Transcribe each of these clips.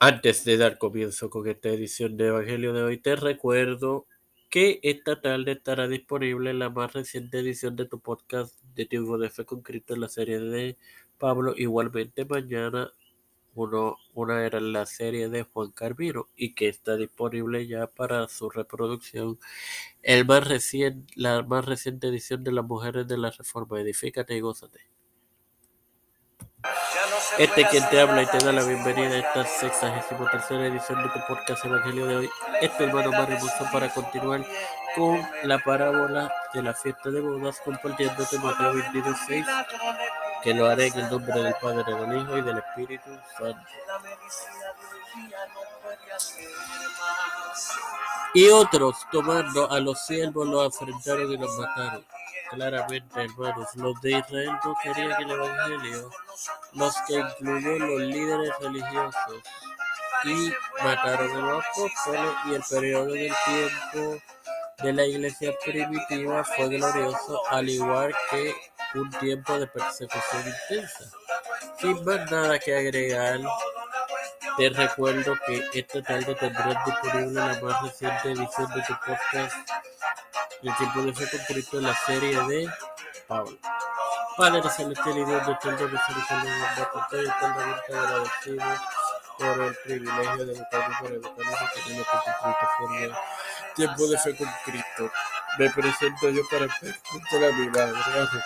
Antes de dar comienzo con esta edición de Evangelio de hoy, te recuerdo que esta tarde estará disponible la más reciente edición de tu podcast de Tiempo de Fe con Cristo en la serie de Pablo. Igualmente mañana uno, una era la serie de Juan Carvino y que está disponible ya para su reproducción. El más reciente, la más reciente edición de las mujeres de la Reforma. Edifícate y gózate. Este quien te habla y te da la bienvenida a esta sexagésima tercera edición de tu podcast Evangelio de hoy. Este hermano Mario para continuar con la parábola de la fiesta de bodas compartiéndote Mateo 22.6 que lo haré en el nombre del Padre, del Hijo y del Espíritu Santo. Y otros, tomando a los siervos, los afrentaron y los mataron. Claramente, hermanos, los de Israel no querían el Evangelio, los que incluyó los líderes religiosos, y mataron a los apóstoles, y el periodo del tiempo de la iglesia primitiva fue glorioso, al igual que un tiempo de persecución intensa. Sin más nada que agregar, te recuerdo que esta tarde tendrás disponible la más reciente edición de tu podcast El tiempo de fe con Cristo en la serie de Pablo. Padre celestial y Dios de eterno misericordia y bondad, estoy eternamente agradecido por el privilegio de educarme por educarnos y tener tu plataforma Tiempo de fe con Cristo. Me presento yo para presentar a mi madre,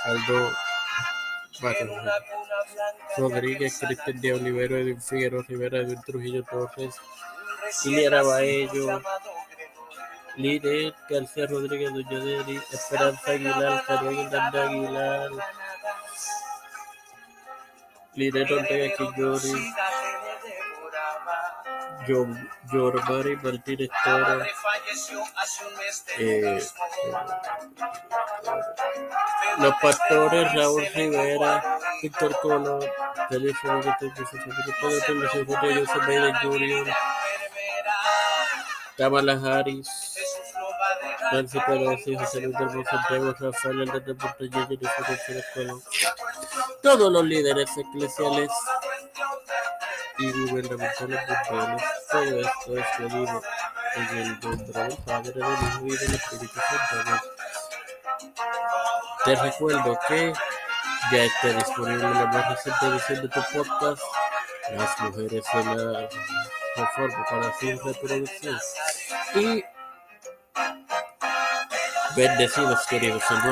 Aldo Rodríguez, Cristian de Olivero, Edwin Figueroa Rivera, Edwin Trujillo Torres, Iliana Baello, Linet García Rodríguez, Doña Deri, Esperanza Aguilar, Carolina Aguilar, Linet Ortega Quillori, Yormari Martínez eh, los pastores Raúl Rivera, Víctor Colón, teléfono Harris, Nancy Pelosi, José Luis del Monsanto, Rafael Hernández Colón, todos los líderes eclesiales y gubernamentales mundiales. Todo esto es pedido en el nombre del Padre, del Hijo y del Espíritu Santo. Te recuerdo que ya está disponible la más reciente edición de tu podcast, Las Mujeres de la Reforma para su reproducción. Y bendecidos, queridos hermanos.